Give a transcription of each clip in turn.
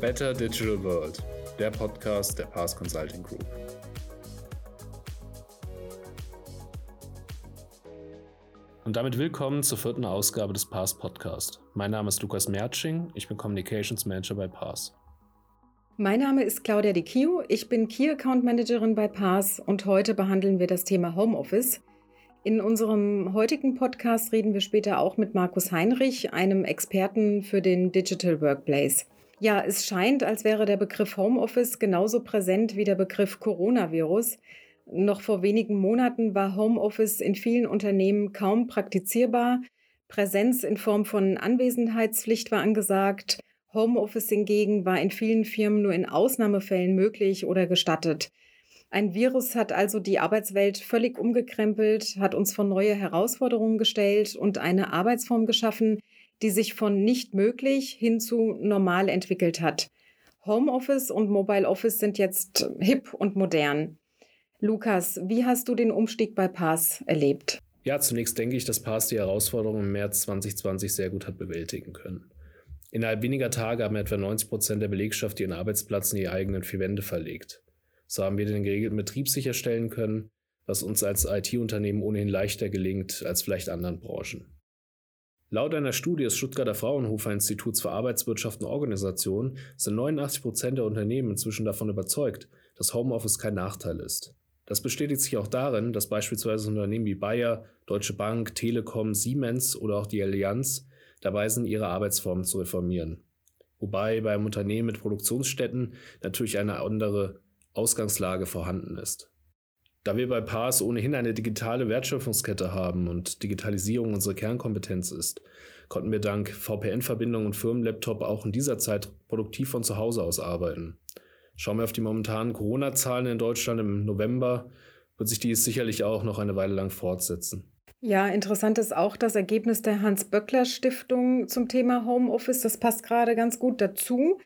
Better Digital World, der Podcast der Pass Consulting Group. Und damit willkommen zur vierten Ausgabe des Pass Podcast. Mein Name ist Lukas Mertsching, ich bin Communications Manager bei Pass. Mein Name ist Claudia Di Kio, ich bin Key Account Managerin bei Pass und heute behandeln wir das Thema Homeoffice. In unserem heutigen Podcast reden wir später auch mit Markus Heinrich, einem Experten für den Digital Workplace. Ja, es scheint, als wäre der Begriff Homeoffice genauso präsent wie der Begriff Coronavirus. Noch vor wenigen Monaten war Homeoffice in vielen Unternehmen kaum praktizierbar. Präsenz in Form von Anwesenheitspflicht war angesagt. Homeoffice hingegen war in vielen Firmen nur in Ausnahmefällen möglich oder gestattet. Ein Virus hat also die Arbeitswelt völlig umgekrempelt, hat uns vor neue Herausforderungen gestellt und eine Arbeitsform geschaffen, die sich von nicht möglich hin zu normal entwickelt hat. Homeoffice und Mobile Office sind jetzt hip und modern. Lukas, wie hast du den Umstieg bei Pass erlebt? Ja, zunächst denke ich, dass Pass die Herausforderungen im März 2020 sehr gut hat bewältigen können. Innerhalb weniger Tage haben etwa 90 Prozent der Belegschaft ihren Arbeitsplatz in die eigenen vier Wände verlegt. So haben wir den geregelten Betrieb sicherstellen können, was uns als IT-Unternehmen ohnehin leichter gelingt als vielleicht anderen Branchen. Laut einer Studie des Stuttgarter Fraunhofer Instituts für Arbeitswirtschaft und Organisation sind 89 Prozent der Unternehmen inzwischen davon überzeugt, dass Homeoffice kein Nachteil ist. Das bestätigt sich auch darin, dass beispielsweise Unternehmen wie Bayer, Deutsche Bank, Telekom, Siemens oder auch die Allianz dabei sind, ihre Arbeitsformen zu reformieren. Wobei beim Unternehmen mit Produktionsstätten natürlich eine andere Ausgangslage vorhanden ist. Da wir bei PAS ohnehin eine digitale Wertschöpfungskette haben und Digitalisierung unsere Kernkompetenz ist, konnten wir dank VPN-Verbindung und Firmenlaptop auch in dieser Zeit produktiv von zu Hause aus arbeiten. Schauen wir auf die momentanen Corona-Zahlen in Deutschland im November, wird sich dies sicherlich auch noch eine Weile lang fortsetzen. Ja, interessant ist auch das Ergebnis der Hans-Böckler-Stiftung zum Thema Homeoffice. Das passt gerade ganz gut dazu.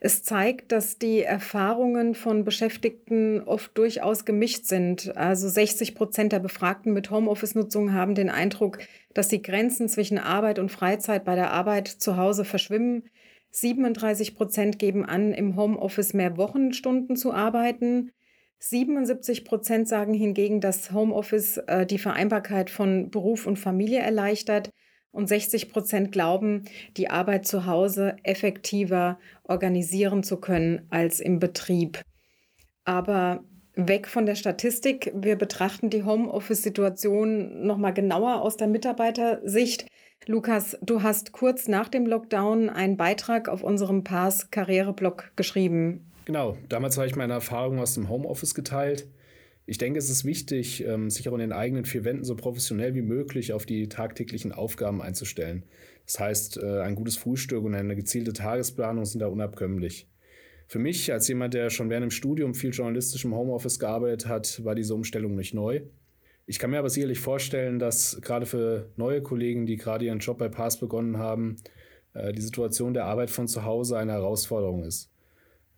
Es zeigt, dass die Erfahrungen von Beschäftigten oft durchaus gemischt sind. Also 60 Prozent der Befragten mit Homeoffice-Nutzung haben den Eindruck, dass die Grenzen zwischen Arbeit und Freizeit bei der Arbeit zu Hause verschwimmen. 37 Prozent geben an, im Homeoffice mehr Wochenstunden zu arbeiten. 77 Prozent sagen hingegen, dass Homeoffice äh, die Vereinbarkeit von Beruf und Familie erleichtert und 60 Prozent glauben, die Arbeit zu Hause effektiver organisieren zu können als im Betrieb. Aber weg von der Statistik, wir betrachten die Homeoffice-Situation nochmal genauer aus der Mitarbeitersicht. Lukas, du hast kurz nach dem Lockdown einen Beitrag auf unserem Pass Karriereblog geschrieben. Genau, damals habe ich meine Erfahrungen aus dem Homeoffice geteilt ich denke, es ist wichtig, ähm, sich auch in den eigenen vier Wänden so professionell wie möglich auf die tagtäglichen Aufgaben einzustellen. Das heißt, äh, ein gutes Frühstück und eine gezielte Tagesplanung sind da unabkömmlich. Für mich, als jemand, der schon während dem Studium viel journalistisch im Homeoffice gearbeitet hat, war diese Umstellung nicht neu. Ich kann mir aber sicherlich vorstellen, dass gerade für neue Kollegen, die gerade ihren Job bei Pass begonnen haben, äh, die Situation der Arbeit von zu Hause eine Herausforderung ist.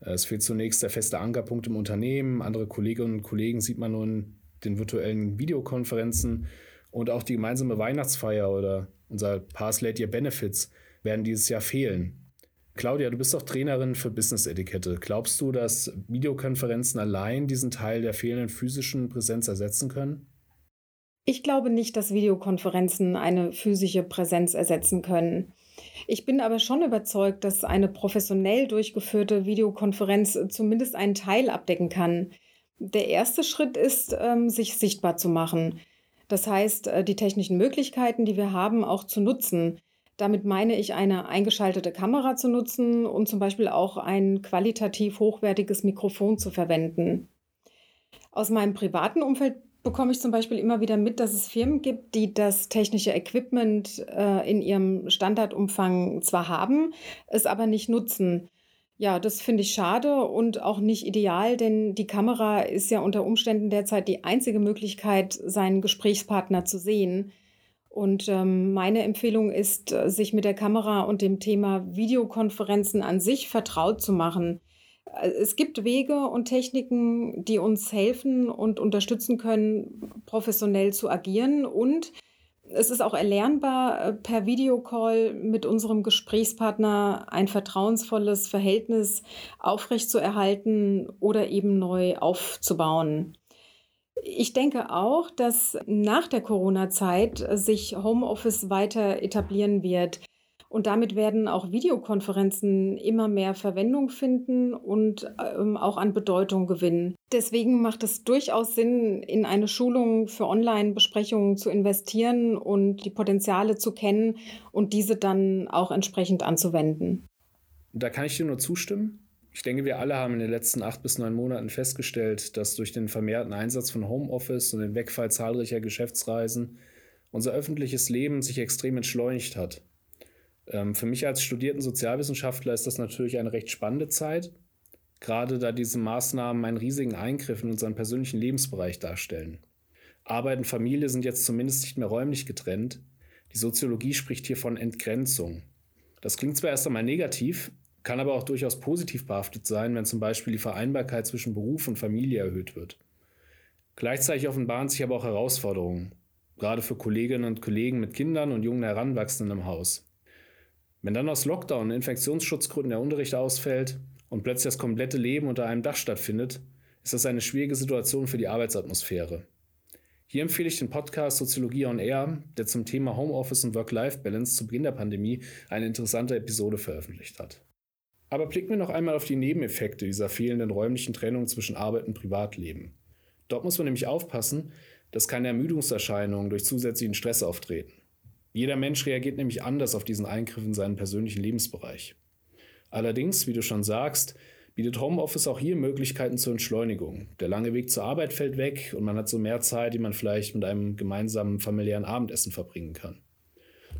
Äh, es fehlt zunächst der feste Ankerpunkt im Unternehmen. Andere Kolleginnen und Kollegen sieht man nur in den virtuellen Videokonferenzen. Und auch die gemeinsame Weihnachtsfeier oder unser Pass Late Year Benefits werden dieses Jahr fehlen. Claudia, du bist doch Trainerin für Business-Etikette. Glaubst du, dass Videokonferenzen allein diesen Teil der fehlenden physischen Präsenz ersetzen können? Ich glaube nicht, dass Videokonferenzen eine physische Präsenz ersetzen können. Ich bin aber schon überzeugt, dass eine professionell durchgeführte Videokonferenz zumindest einen Teil abdecken kann. Der erste Schritt ist, ähm, sich sichtbar zu machen. Das heißt, äh, die technischen Möglichkeiten, die wir haben, auch zu nutzen. Damit meine ich, eine eingeschaltete Kamera zu nutzen und zum Beispiel auch ein qualitativ hochwertiges Mikrofon zu verwenden. Aus meinem privaten Umfeld bekomme ich zum Beispiel immer wieder mit, dass es Firmen gibt, die das technische Equipment äh, in ihrem Standardumfang zwar haben, es aber nicht nutzen. Ja, das finde ich schade und auch nicht ideal, denn die Kamera ist ja unter Umständen derzeit die einzige Möglichkeit, seinen Gesprächspartner zu sehen. Und ähm, meine Empfehlung ist, sich mit der Kamera und dem Thema Videokonferenzen an sich vertraut zu machen. Es gibt Wege und Techniken, die uns helfen und unterstützen können, professionell zu agieren. Und es ist auch erlernbar, äh, per Videocall mit unserem Gesprächspartner ein vertrauensvolles Verhältnis aufrechtzuerhalten oder eben neu aufzubauen. Ich denke auch, dass nach der Corona-Zeit sich Homeoffice weiter etablieren wird. Und damit werden auch Videokonferenzen immer mehr Verwendung finden und ähm, auch an Bedeutung gewinnen. Deswegen macht es durchaus Sinn, in eine Schulung für Online-Besprechungen zu investieren und die Potenziale zu kennen und diese dann auch entsprechend anzuwenden. Da kann ich dir nur zustimmen. Ich denke, wir alle haben in den letzten acht bis neun Monaten festgestellt, dass durch den vermehrten Einsatz von Homeoffice und den Wegfall zahlreicher Geschäftsreisen unser öffentliches Leben sich extrem entschleunigt hat. Ähm, für mich als studierten Sozialwissenschaftler ist das natürlich eine recht spannende Zeit, gerade da diese Maßnahmen einen riesigen Eingriff in unseren persönlichen Lebensbereich darstellen. Arbeit und Familie sind jetzt zumindest nicht mehr räumlich getrennt. Die Soziologie spricht hier von Entgrenzung. Das klingt zwar erst einmal negativ, kann aber auch durchaus positiv behaftet sein, wenn zum Beispiel die Vereinbarkeit zwischen Beruf und Familie erhöht wird. Gleichzeitig offenbaren sich aber auch Herausforderungen, gerade für Kolleginnen und Kollegen mit Kindern und jungen Heranwachsenden im Haus. Wenn dann aus Lockdown und Infektionsschutzgründen der Unterricht ausfällt und plötzlich das komplette Leben unter einem Dach stattfindet, ist das eine schwierige Situation für die Arbeitsatmosphäre. Hier empfehle ich den Podcast Soziologie on Air, der zum Thema Homeoffice und Work-Life-Balance zu Beginn der Pandemie eine interessante Episode veröffentlicht hat. Aber blicken wir noch einmal auf die Nebeneffekte dieser fehlenden räumlichen Trennung zwischen Arbeit und Privatleben. Dort muss man nämlich aufpassen, dass keine Ermüdungserscheinungen durch zusätzlichen Stress auftreten. Jeder Mensch reagiert nämlich anders auf diesen Eingriff in seinen persönlichen Lebensbereich. Allerdings, wie du schon sagst, bietet Homeoffice auch hier Möglichkeiten zur Entschleunigung. Der lange Weg zur Arbeit fällt weg und man hat so mehr Zeit, die man vielleicht mit einem gemeinsamen familiären Abendessen verbringen kann.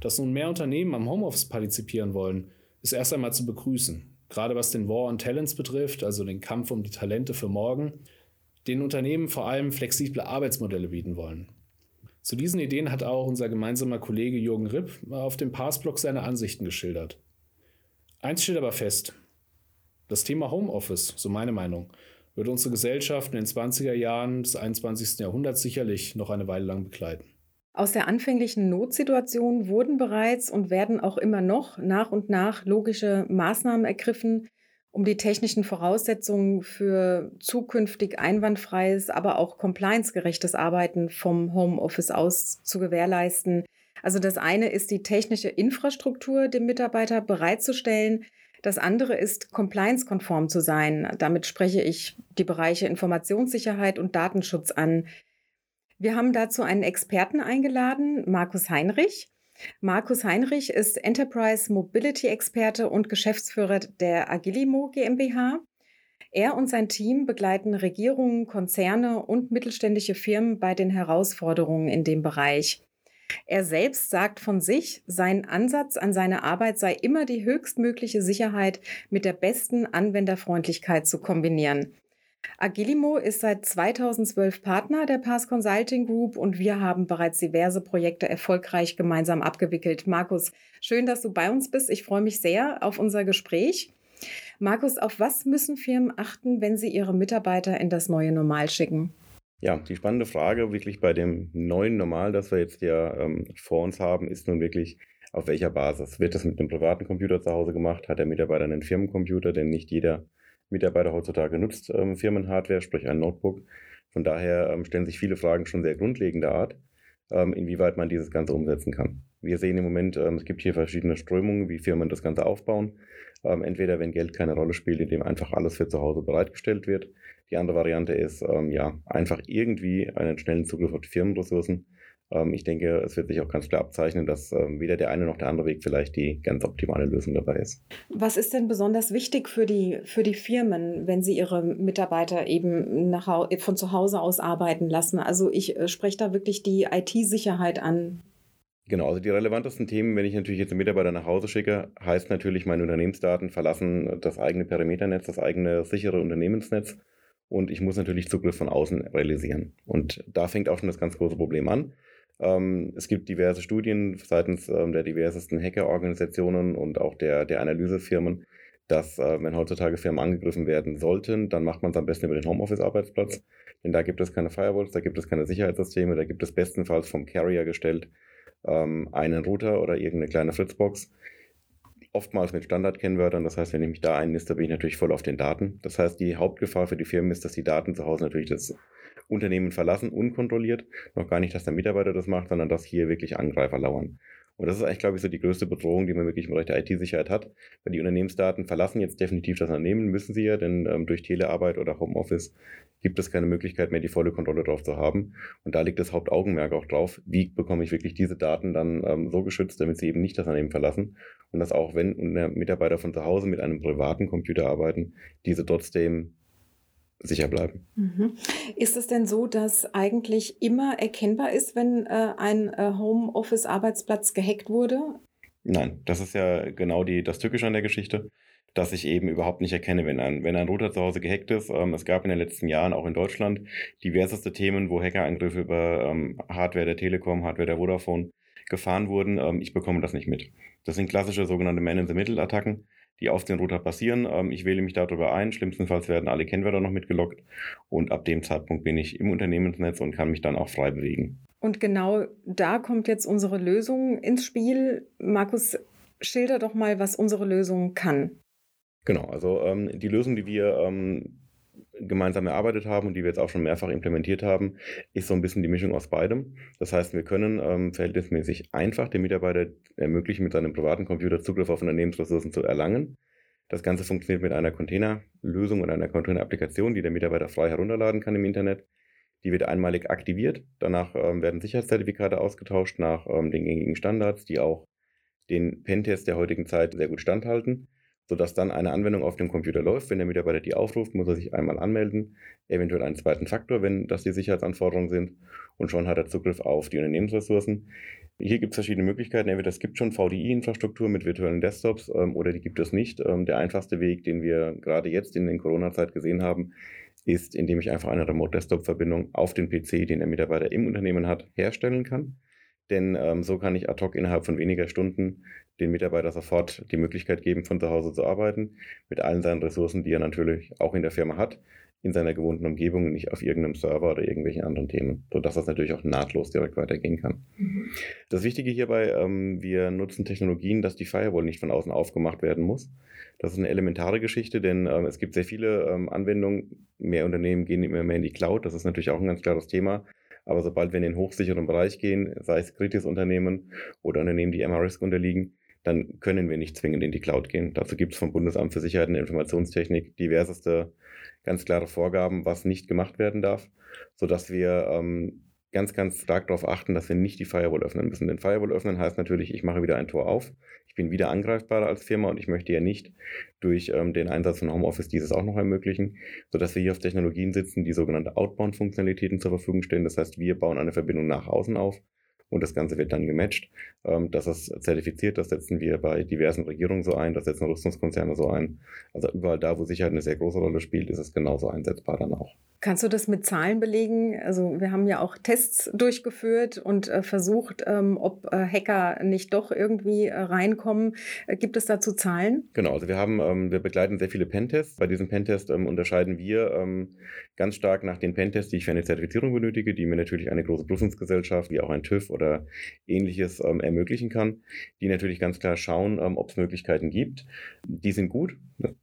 Dass nun mehr Unternehmen am Homeoffice partizipieren wollen, ist erst einmal zu begrüßen. Gerade was den War on Talents betrifft, also den Kampf um die Talente für morgen, den Unternehmen vor allem flexible Arbeitsmodelle bieten wollen. Zu diesen Ideen hat auch unser gemeinsamer Kollege Jürgen Ripp auf dem Passblog seine Ansichten geschildert. Eins steht aber fest. Das Thema Homeoffice, so meine Meinung, wird unsere Gesellschaft in den 20er Jahren des 21. Jahrhunderts sicherlich noch eine Weile lang begleiten. Aus der anfänglichen Notsituation wurden bereits und werden auch immer noch nach und nach logische Maßnahmen ergriffen, um die technischen Voraussetzungen für zukünftig einwandfreies, aber auch compliancegerechtes Arbeiten vom Homeoffice aus zu gewährleisten. Also das eine ist die technische Infrastruktur dem Mitarbeiter bereitzustellen. Das andere ist compliance-konform zu sein. Damit spreche ich die Bereiche Informationssicherheit und Datenschutz an. Wir haben dazu einen Experten eingeladen, Markus Heinrich. Markus Heinrich ist Enterprise Mobility Experte und Geschäftsführer der Agilimo GmbH. Er und sein Team begleiten Regierungen, Konzerne und mittelständische Firmen bei den Herausforderungen in dem Bereich. Er selbst sagt von sich, sein Ansatz an seine Arbeit sei immer die höchstmögliche Sicherheit mit der besten Anwenderfreundlichkeit zu kombinieren. Agilimo ist seit 2012 Partner der Pass Consulting Group und wir haben bereits diverse Projekte erfolgreich gemeinsam abgewickelt. Markus, schön, dass du bei uns bist. Ich freue mich sehr auf unser Gespräch. Markus, auf was müssen Firmen achten, wenn sie ihre Mitarbeiter in das neue Normal schicken? Ja, die spannende Frage wirklich bei dem neuen Normal, das wir jetzt ja ähm, vor uns haben, ist nun wirklich, auf welcher Basis? Wird das mit einem privaten Computer zu Hause gemacht? Hat der Mitarbeiter einen Firmencomputer? Denn nicht jeder Mitarbeiter heutzutage nutzt ähm, Firmenhardware, sprich ein Notebook. Von daher ähm, stellen sich viele Fragen schon sehr grundlegender Art, ähm, inwieweit man dieses Ganze umsetzen kann. Wir sehen im Moment, ähm, es gibt hier verschiedene Strömungen, wie Firmen das Ganze aufbauen. Ähm, entweder wenn Geld keine Rolle spielt, indem einfach alles für zu Hause bereitgestellt wird. Die andere Variante ist, ähm, ja, einfach irgendwie einen schnellen Zugriff auf die Firmenressourcen ich denke, es wird sich auch ganz klar abzeichnen, dass ähm, weder der eine noch der andere Weg vielleicht die ganz optimale Lösung dabei ist. Was ist denn besonders wichtig für die, für die Firmen, wenn sie ihre Mitarbeiter eben nach, von zu Hause aus arbeiten lassen? Also ich äh, spreche da wirklich die IT-Sicherheit an. Genau, also die relevantesten Themen, wenn ich natürlich jetzt einen Mitarbeiter nach Hause schicke, heißt natürlich, meine Unternehmensdaten verlassen das eigene Perimeternetz, das eigene sichere Unternehmensnetz und ich muss natürlich Zugriff von außen realisieren. Und da fängt auch schon das ganz große Problem an. Ähm, es gibt diverse Studien seitens ähm, der diversesten Hackerorganisationen und auch der, der Analysefirmen, dass äh, wenn heutzutage Firmen angegriffen werden sollten, dann macht man es am besten über den Homeoffice-Arbeitsplatz. Denn da gibt es keine Firewalls, da gibt es keine Sicherheitssysteme, da gibt es bestenfalls vom Carrier gestellt ähm, einen Router oder irgendeine kleine Fritzbox. Oftmals mit Standardkennwörtern. Das heißt, wenn ich mich da einniste, bin ich natürlich voll auf den Daten. Das heißt, die Hauptgefahr für die Firmen ist, dass die Daten zu Hause natürlich das Unternehmen verlassen, unkontrolliert. Noch gar nicht, dass der Mitarbeiter das macht, sondern dass hier wirklich Angreifer lauern. Und das ist eigentlich, glaube ich, so die größte Bedrohung, die man wirklich im Bereich der IT-Sicherheit hat. Weil die Unternehmensdaten verlassen jetzt definitiv das Unternehmen, müssen sie ja, denn ähm, durch Telearbeit oder Homeoffice gibt es keine Möglichkeit mehr, die volle Kontrolle drauf zu haben. Und da liegt das Hauptaugenmerk auch drauf, wie bekomme ich wirklich diese Daten dann ähm, so geschützt, damit sie eben nicht das Unternehmen verlassen. Und dass auch wenn Mitarbeiter von zu Hause mit einem privaten Computer arbeiten, diese trotzdem sicher bleiben. Mhm. Ist es denn so, dass eigentlich immer erkennbar ist, wenn äh, ein äh, Homeoffice-Arbeitsplatz gehackt wurde? Nein, das ist ja genau die, das Tückische an der Geschichte, dass ich eben überhaupt nicht erkenne, wenn ein, wenn ein Router zu Hause gehackt ist. Ähm, es gab in den letzten Jahren auch in Deutschland diverseste Themen, wo Hackerangriffe über ähm, Hardware der Telekom, Hardware der Vodafone gefahren wurden. Ähm, ich bekomme das nicht mit. Das sind klassische sogenannte Man-in-the-Middle-Attacken die auf den Router passieren. Ähm, ich wähle mich darüber ein. Schlimmstenfalls werden alle Kennwörter noch mitgelockt. Und ab dem Zeitpunkt bin ich im Unternehmensnetz und kann mich dann auch frei bewegen. Und genau da kommt jetzt unsere Lösung ins Spiel. Markus, schilder doch mal, was unsere Lösung kann. Genau, also ähm, die Lösung, die wir ähm, gemeinsam erarbeitet haben und die wir jetzt auch schon mehrfach implementiert haben, ist so ein bisschen die Mischung aus beidem. Das heißt, wir können ähm, verhältnismäßig einfach dem Mitarbeiter ermöglichen, mit seinem privaten Computer Zugriff auf Unternehmensressourcen zu erlangen. Das Ganze funktioniert mit einer Containerlösung oder einer Container-Applikation, die der Mitarbeiter frei herunterladen kann im Internet. Die wird einmalig aktiviert. Danach ähm, werden Sicherheitszertifikate ausgetauscht nach ähm, den gängigen Standards, die auch den Pentest der heutigen Zeit sehr gut standhalten sodass dann eine Anwendung auf dem Computer läuft. Wenn der Mitarbeiter die aufruft, muss er sich einmal anmelden, eventuell einen zweiten Faktor, wenn das die Sicherheitsanforderungen sind und schon hat er Zugriff auf die Unternehmensressourcen. Hier gibt es verschiedene Möglichkeiten. Entweder es gibt schon VDI-Infrastruktur mit virtuellen Desktops ähm, oder die gibt es nicht. Ähm, der einfachste Weg, den wir gerade jetzt in der Corona-Zeit gesehen haben, ist, indem ich einfach eine Remote-Desktop-Verbindung auf den PC, den der Mitarbeiter im Unternehmen hat, herstellen kann. Denn ähm, so kann ich ad hoc innerhalb von weniger Stunden den Mitarbeiter sofort die Möglichkeit geben, von zu Hause zu arbeiten, mit allen seinen Ressourcen, die er natürlich auch in der Firma hat, in seiner gewohnten Umgebung, nicht auf irgendeinem Server oder irgendwelchen anderen Themen, sodass das natürlich auch nahtlos direkt weitergehen kann. Mhm. Das Wichtige hierbei, ähm, wir nutzen Technologien, dass die Firewall nicht von außen aufgemacht werden muss. Das ist eine elementare Geschichte, denn ähm, es gibt sehr viele ähm, Anwendungen. Mehr Unternehmen gehen immer mehr in die Cloud. Das ist natürlich auch ein ganz klares Thema. Aber sobald wir in den hochsicheren Bereich gehen, sei es kritisches Unternehmen oder Unternehmen, die MRISC unterliegen, dann können wir nicht zwingend in die Cloud gehen. Dazu gibt es vom Bundesamt für Sicherheit und Informationstechnik diverseste ganz klare Vorgaben, was nicht gemacht werden darf, sodass wir ähm, ganz, ganz stark darauf achten, dass wir nicht die Firewall öffnen müssen. Denn Firewall öffnen heißt natürlich, ich mache wieder ein Tor auf, ich bin wieder angreifbarer als Firma und ich möchte ja nicht durch ähm, den Einsatz von Homeoffice dieses auch noch ermöglichen, sodass wir hier auf Technologien sitzen, die sogenannte Outbound-Funktionalitäten zur Verfügung stellen. Das heißt, wir bauen eine Verbindung nach außen auf und das Ganze wird dann gematcht. Ähm, das ist zertifiziert, das setzen wir bei diversen Regierungen so ein, das setzen Rüstungskonzerne so ein. Also überall da, wo Sicherheit eine sehr große Rolle spielt, ist es genauso einsetzbar dann auch. Kannst du das mit Zahlen belegen? Also wir haben ja auch Tests durchgeführt und äh, versucht, ähm, ob äh, Hacker nicht doch irgendwie äh, reinkommen. Äh, gibt es dazu Zahlen? Genau, also wir haben, ähm, wir begleiten sehr viele Pentests. Bei diesem Pentest ähm, unterscheiden wir ähm, ganz stark nach den Pentests, die ich für eine Zertifizierung benötige, die mir natürlich eine große Prüfungsgesellschaft wie auch ein TÜV oder ähnliches ähm, ermöglichen kann, die natürlich ganz klar schauen, ähm, ob es Möglichkeiten gibt. Die sind gut,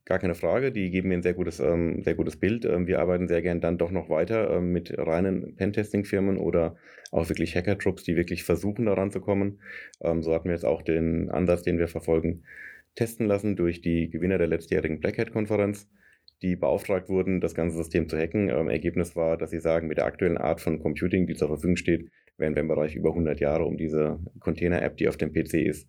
gar keine Frage, die geben mir ein sehr gutes, sehr gutes Bild. wir arbeiten sehr gern dann doch noch weiter äh, mit reinen Pentesting-Firmen oder auch wirklich Hacker-Trupps, die wirklich versuchen, daran zu kommen. Ähm, so hatten wir jetzt auch den Ansatz, den wir verfolgen, testen lassen durch die Gewinner der letztjährigen Black Hat-Konferenz, die beauftragt wurden, das ganze System zu hacken. Ähm, Ergebnis war, dass sie sagen, mit der aktuellen Art von Computing, die zur Verfügung steht, wären wir im Bereich über 100 Jahre um diese Container-App, die auf dem PC ist,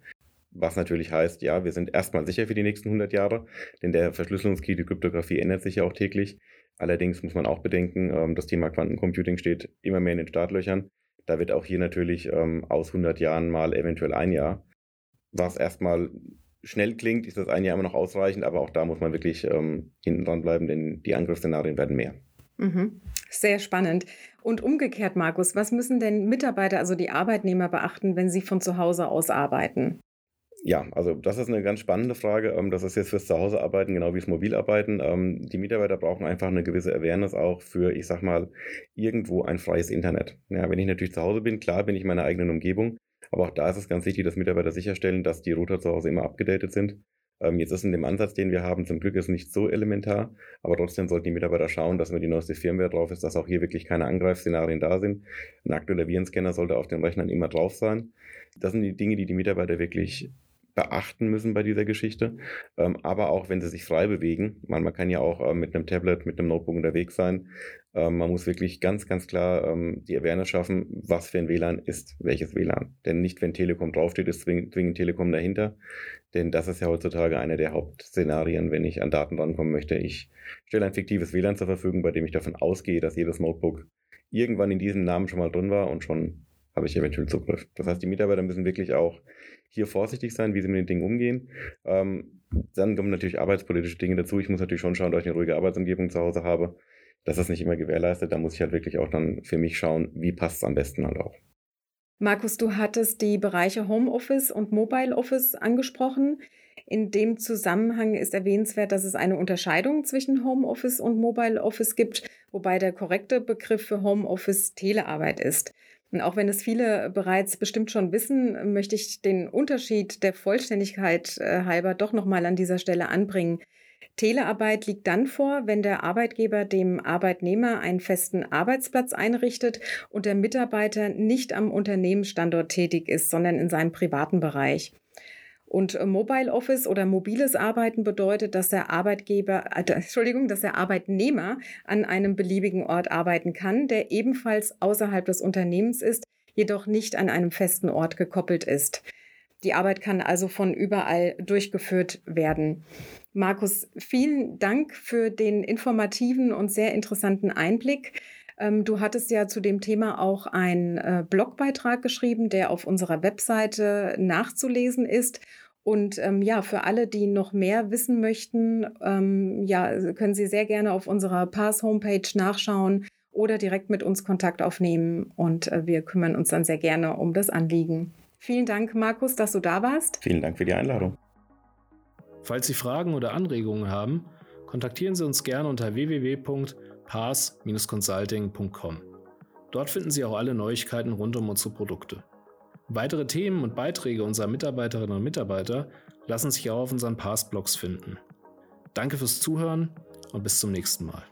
was natürlich heißt, ja, wir sind erstmal sicher für die nächsten 100 Jahre, denn der Verschlüsselungskey, die Kryptographie ändert sich ja auch täglich. Allerdings muss man auch bedenken, ähm, das Thema Quantencomputing steht immer mehr in den Startlöchern. Da wird auch hier natürlich ähm, aus 100 Jahren mal eventuell ein Jahr. Was erstmal schnell klingt, ist das ein Jahr immer noch ausreichend, aber auch da muss man wirklich ähm, hinten dran bleiben, denn die Angriffsszenarien werden mehr. Mhm. Sehr spannend. Und umgekehrt, Markus, was müssen denn Mitarbeiter, also die Arbeitnehmer beachten, wenn sie von zu Hause aus arbeiten? Ja, also das ist eine ganz spannende Frage. Ähm, das ist jetzt fürs Zuhausearbeiten, genau wie das Mobilarbeiten. Ähm, die Mitarbeiter brauchen einfach eine gewisse Awareness auch für, ich sag mal, irgendwo ein freies Internet. Ja, wenn ich natürlich zu Hause bin, klar bin ich in meiner eigenen Umgebung, Aber auch da ist es ganz wichtig, dass Mitarbeiter sicherstellen, dass die Router zu Hause immer abgedatet sind. Ähm, jetzt ist in dem Ansatz, den wir haben, zum Glück ist nicht so elementar, aber trotzdem sollten die Mitarbeiter schauen, dass wenn die neueste Firmware drauf ist, dass auch hier wirklich keine Angreifszenarien da sind. Ein aktueller Virenscanner sollte auf den Rechnern immer drauf sein. Das sind die Dinge, die die Mitarbeiter wirklich beachten müssen bei dieser Geschichte. Ähm, aber auch wenn sie sich frei bewegen, man, man kann ja auch äh, mit einem Tablet, mit einem Notebook unterwegs sein. Ähm, man muss wirklich ganz, ganz klar ähm, die Awareness schaffen, was für ein WLAN ist, welches WLAN. Denn nicht, wenn Telekom draufsteht, ist zwingend, zwingend Telekom dahinter. Denn das ist ja heutzutage einer der Hauptszenarien, wenn ich an Daten rankommen möchte. Ich stelle ein fiktives WLAN zur Verfügung, bei dem ich davon ausgehe, dass jedes Notebook irgendwann in diesem Namen schon mal drin war und schon habe ich eventuell Zugriff. Das heißt, die Mitarbeiter müssen wirklich auch hier vorsichtig sein, wie sie mit den Dingen umgehen. Ähm, dann kommen natürlich arbeitspolitische Dinge dazu. Ich muss natürlich schon schauen, dass ich eine ruhige Arbeitsumgebung zu Hause habe. Das ist nicht immer gewährleistet. Da muss ich halt wirklich auch dann für mich schauen, wie passt es am besten halt auch. Markus, du hattest die Bereiche Homeoffice und Mobile Office angesprochen. In dem Zusammenhang ist erwähnenswert, dass es eine Unterscheidung zwischen Homeoffice und Mobile Office gibt, wobei der korrekte Begriff für Homeoffice Telearbeit ist. Und auch wenn es viele bereits bestimmt schon wissen, möchte ich den Unterschied der Vollständigkeit äh, halber doch nochmal an dieser Stelle anbringen. Telearbeit liegt dann vor, wenn der Arbeitgeber dem Arbeitnehmer einen festen Arbeitsplatz einrichtet und der Mitarbeiter nicht am Unternehmensstandort tätig ist, sondern in seinem privaten Bereich. Und äh, Mobile Office oder mobiles Arbeiten bedeutet, dass der Arbeitgeber, äh, Entschuldigung, dass der Arbeitnehmer an einem beliebigen Ort arbeiten kann, der ebenfalls außerhalb des Unternehmens ist, jedoch nicht an einem festen Ort gekoppelt ist. Die Arbeit kann also von überall durchgeführt werden. Markus, vielen Dank für den informativen und sehr interessanten Einblick. Ähm, du hattest ja zu dem Thema auch einen äh, Blogbeitrag geschrieben, der auf unserer Webseite nachzulesen ist. Und ähm, ja, für alle, die noch mehr wissen möchten, ähm, ja, können Sie sehr gerne auf unserer Pass-Homepage nachschauen oder direkt mit uns Kontakt aufnehmen. Und äh, wir kümmern uns dann sehr gerne um das Anliegen. Vielen Dank, Markus, dass du da warst. Vielen Dank für die Einladung. Falls Sie Fragen oder Anregungen haben, kontaktieren Sie uns gerne unter www pass-consulting.com. Dort finden Sie auch alle Neuigkeiten rund um unsere Produkte. Weitere Themen und Beiträge unserer Mitarbeiterinnen und Mitarbeiter lassen sich auch auf unseren Pass-Blogs finden. Danke fürs Zuhören und bis zum nächsten Mal.